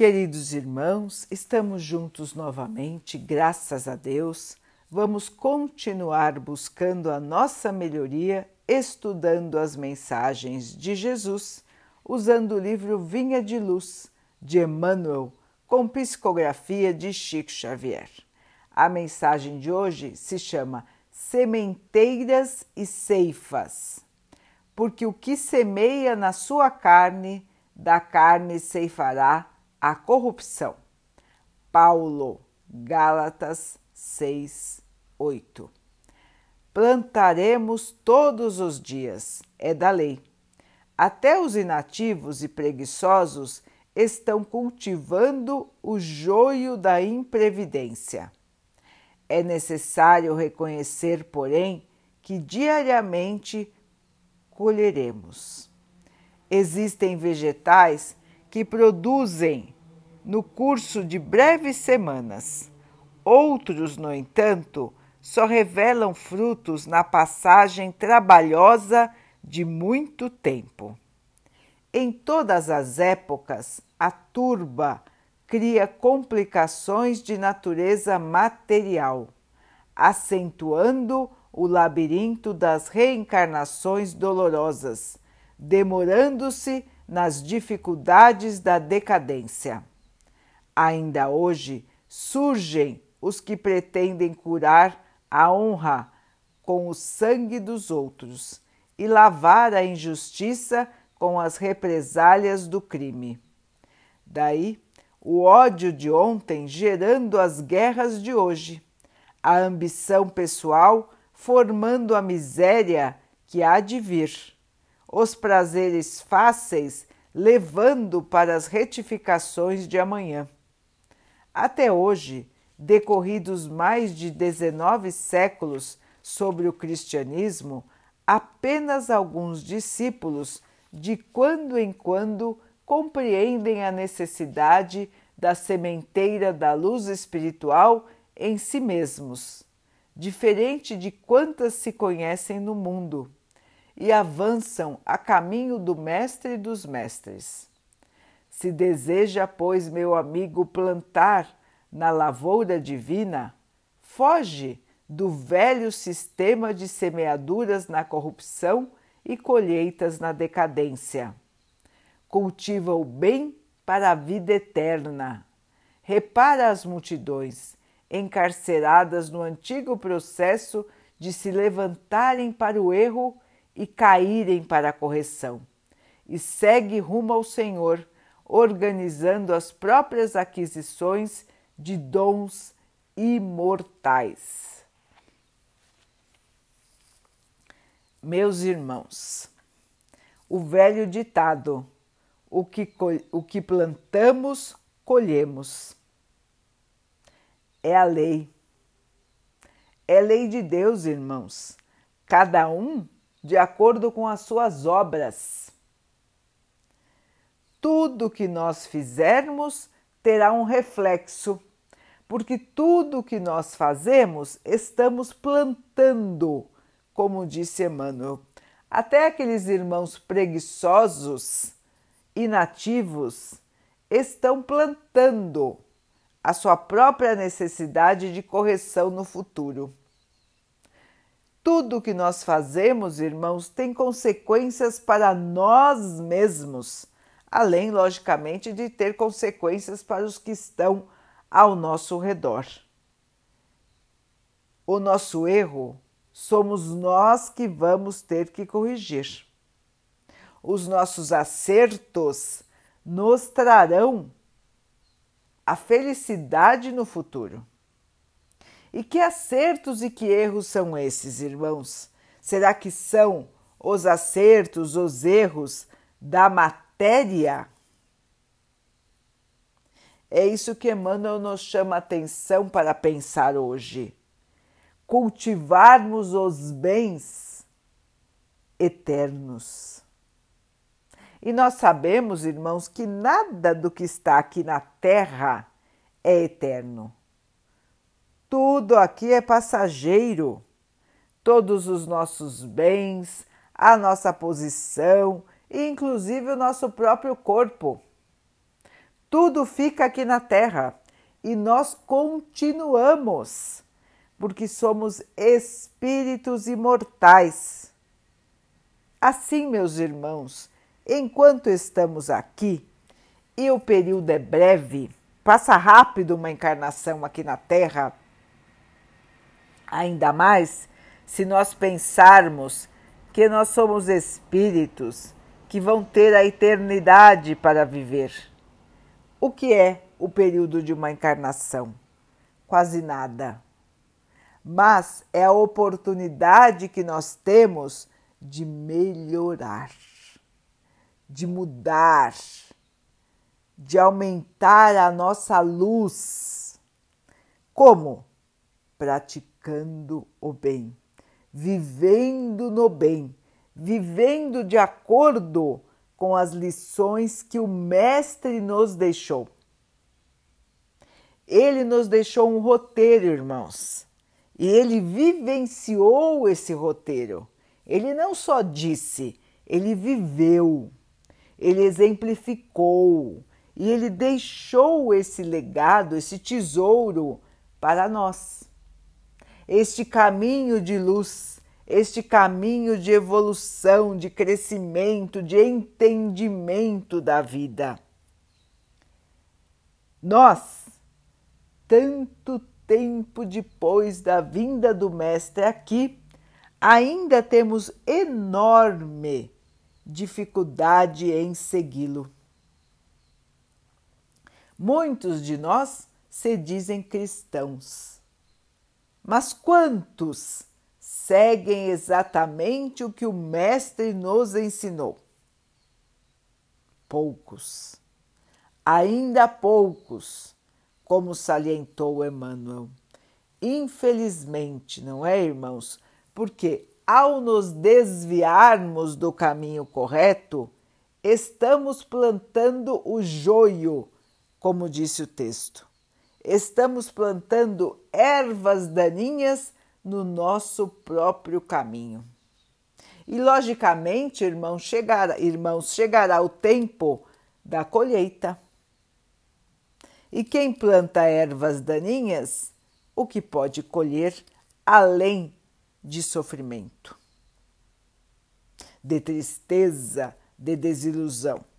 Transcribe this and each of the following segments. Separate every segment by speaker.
Speaker 1: Queridos irmãos, estamos juntos novamente, graças a Deus. Vamos continuar buscando a nossa melhoria, estudando as mensagens de Jesus, usando o livro Vinha de Luz, de Emmanuel, com psicografia de Chico Xavier. A mensagem de hoje se chama Sementeiras e Ceifas, porque o que semeia na sua carne, da carne ceifará a corrupção. Paulo, Gálatas 6, 8. Plantaremos todos os dias, é da lei. Até os inativos e preguiçosos estão cultivando o joio da imprevidência. É necessário reconhecer, porém, que diariamente colheremos. Existem vegetais que produzem no curso de breves semanas. Outros, no entanto, só revelam frutos na passagem trabalhosa de muito tempo. Em todas as épocas, a turba cria complicações de natureza material, acentuando o labirinto das reencarnações dolorosas, demorando-se nas dificuldades da decadência. Ainda hoje surgem os que pretendem curar a honra com o sangue dos outros e lavar a injustiça com as represálias do crime. Daí o ódio de ontem gerando as guerras de hoje, a ambição pessoal formando a miséria que há de vir os prazeres fáceis levando para as retificações de amanhã. Até hoje, decorridos mais de 19 séculos sobre o cristianismo, apenas alguns discípulos, de quando em quando, compreendem a necessidade da sementeira da luz espiritual em si mesmos, diferente de quantas se conhecem no mundo e avançam a caminho do Mestre dos Mestres. Se deseja, pois, meu amigo, plantar na lavoura divina, foge do velho sistema de semeaduras na corrupção e colheitas na decadência. Cultiva o bem para a vida eterna. Repara as multidões, encarceradas no antigo processo de se levantarem para o erro e caírem para a correção, e segue rumo ao Senhor, organizando as próprias aquisições de dons imortais. Meus irmãos, o velho ditado: o que, o que plantamos, colhemos. É a lei. É lei de Deus, irmãos. Cada um de acordo com as suas obras. Tudo que nós fizermos terá um reflexo, porque tudo que nós fazemos estamos plantando, como disse Emmanuel. Até aqueles irmãos preguiçosos, inativos, estão plantando a sua própria necessidade de correção no futuro. Tudo que nós fazemos, irmãos, tem consequências para nós mesmos, além, logicamente, de ter consequências para os que estão ao nosso redor. O nosso erro somos nós que vamos ter que corrigir. Os nossos acertos nos trarão a felicidade no futuro. E que acertos e que erros são esses, irmãos? Será que são os acertos, os erros da matéria? É isso que Emmanuel nos chama atenção para pensar hoje. Cultivarmos os bens eternos. E nós sabemos, irmãos, que nada do que está aqui na terra é eterno. Tudo aqui é passageiro. Todos os nossos bens, a nossa posição e inclusive o nosso próprio corpo. Tudo fica aqui na Terra e nós continuamos, porque somos espíritos imortais. Assim, meus irmãos, enquanto estamos aqui e o período é breve, passa rápido uma encarnação aqui na Terra, ainda mais se nós pensarmos que nós somos espíritos que vão ter a eternidade para viver. O que é o período de uma encarnação? Quase nada. Mas é a oportunidade que nós temos de melhorar, de mudar, de aumentar a nossa luz. Como? Praticando o bem vivendo no bem, vivendo de acordo com as lições que o Mestre nos deixou. Ele nos deixou um roteiro, irmãos, e ele vivenciou esse roteiro. Ele não só disse, ele viveu, ele exemplificou e ele deixou esse legado, esse tesouro para nós este caminho de luz, este caminho de evolução, de crescimento, de entendimento da vida. Nós, tanto tempo depois da vinda do Mestre aqui, ainda temos enorme dificuldade em segui-lo. Muitos de nós se dizem cristãos mas quantos seguem exatamente o que o Mestre nos ensinou? Poucos, ainda poucos, como salientou Emmanuel. Infelizmente, não é, irmãos? Porque ao nos desviarmos do caminho correto, estamos plantando o joio, como disse o texto estamos plantando ervas daninhas no nosso próprio caminho. E logicamente, irmãos, chegará, irmãos, chegará o tempo da colheita. E quem planta ervas daninhas, o que pode colher além de sofrimento, de tristeza, de desilusão.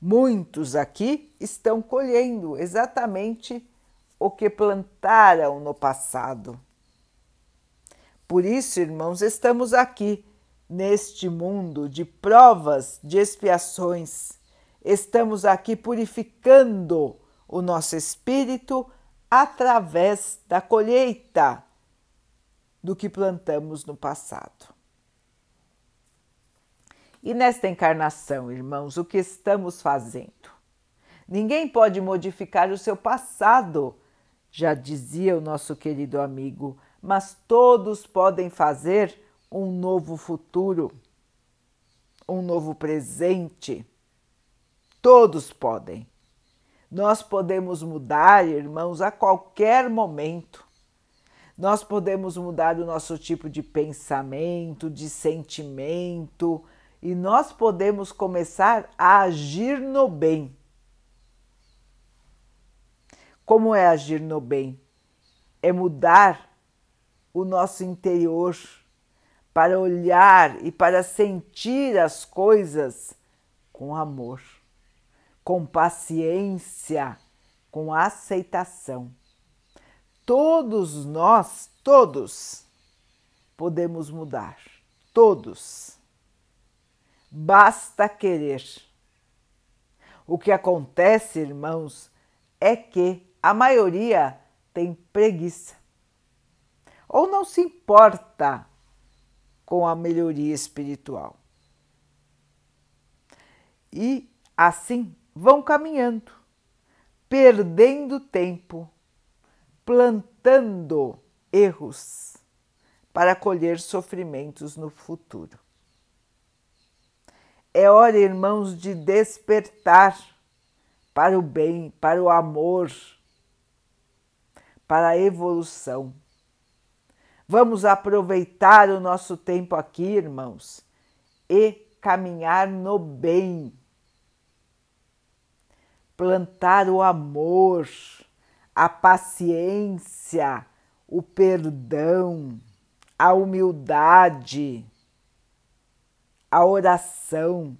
Speaker 1: Muitos aqui estão colhendo exatamente o que plantaram no passado. Por isso, irmãos, estamos aqui neste mundo de provas, de expiações. Estamos aqui purificando o nosso espírito através da colheita do que plantamos no passado. E nesta encarnação, irmãos, o que estamos fazendo? Ninguém pode modificar o seu passado, já dizia o nosso querido amigo, mas todos podem fazer um novo futuro, um novo presente. Todos podem. Nós podemos mudar, irmãos, a qualquer momento. Nós podemos mudar o nosso tipo de pensamento, de sentimento, e nós podemos começar a agir no bem. Como é agir no bem? É mudar o nosso interior para olhar e para sentir as coisas com amor, com paciência, com aceitação. Todos nós, todos, podemos mudar, todos basta querer. O que acontece, irmãos, é que a maioria tem preguiça ou não se importa com a melhoria espiritual. E assim vão caminhando, perdendo tempo, plantando erros para colher sofrimentos no futuro. É hora, irmãos, de despertar para o bem, para o amor, para a evolução. Vamos aproveitar o nosso tempo aqui, irmãos, e caminhar no bem, plantar o amor, a paciência, o perdão, a humildade, a oração.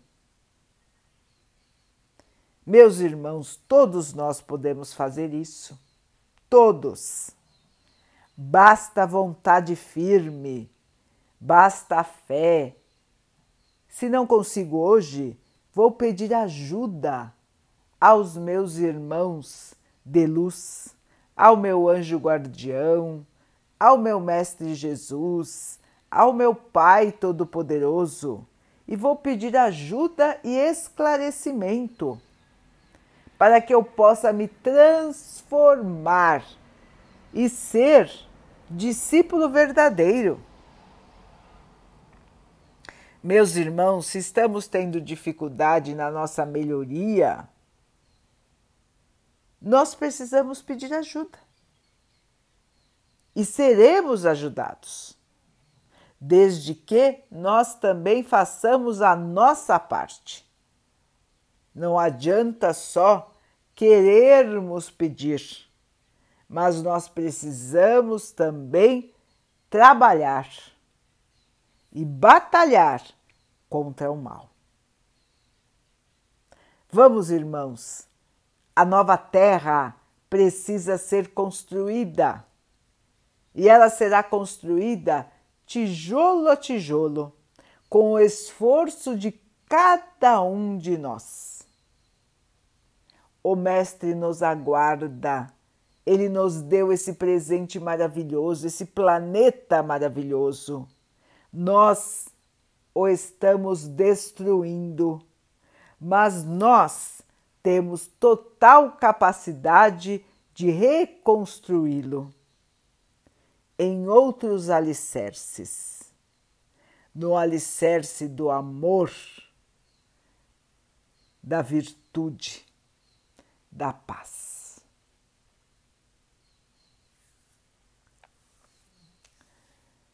Speaker 1: Meus irmãos, todos nós podemos fazer isso. Todos. Basta vontade firme, basta fé. Se não consigo hoje, vou pedir ajuda aos meus irmãos de luz, ao meu anjo guardião, ao meu Mestre Jesus, ao meu Pai Todo-Poderoso e vou pedir ajuda e esclarecimento para que eu possa me transformar e ser discípulo verdadeiro. Meus irmãos, se estamos tendo dificuldade na nossa melhoria, nós precisamos pedir ajuda. E seremos ajudados, desde que nós também façamos a nossa parte. Não adianta só querermos pedir, mas nós precisamos também trabalhar e batalhar contra o mal. Vamos, irmãos, a nova terra precisa ser construída e ela será construída tijolo a tijolo, com o esforço de cada um de nós. O Mestre nos aguarda, ele nos deu esse presente maravilhoso, esse planeta maravilhoso. Nós o estamos destruindo, mas nós temos total capacidade de reconstruí-lo em outros alicerces. No alicerce do amor, da virtude, da paz.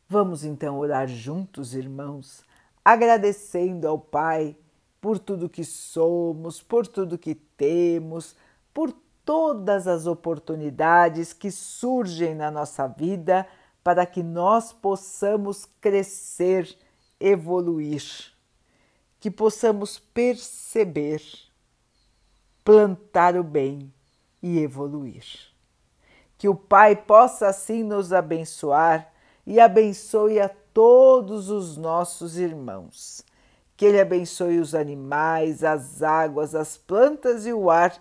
Speaker 1: Vamos então orar juntos, irmãos, agradecendo ao Pai por tudo que somos, por tudo que temos, por todas as oportunidades que surgem na nossa vida para que nós possamos crescer, evoluir, que possamos perceber, plantar o bem e evoluir. Que o Pai possa assim nos abençoar e abençoe a todos os nossos irmãos. Que Ele abençoe os animais, as águas, as plantas e o ar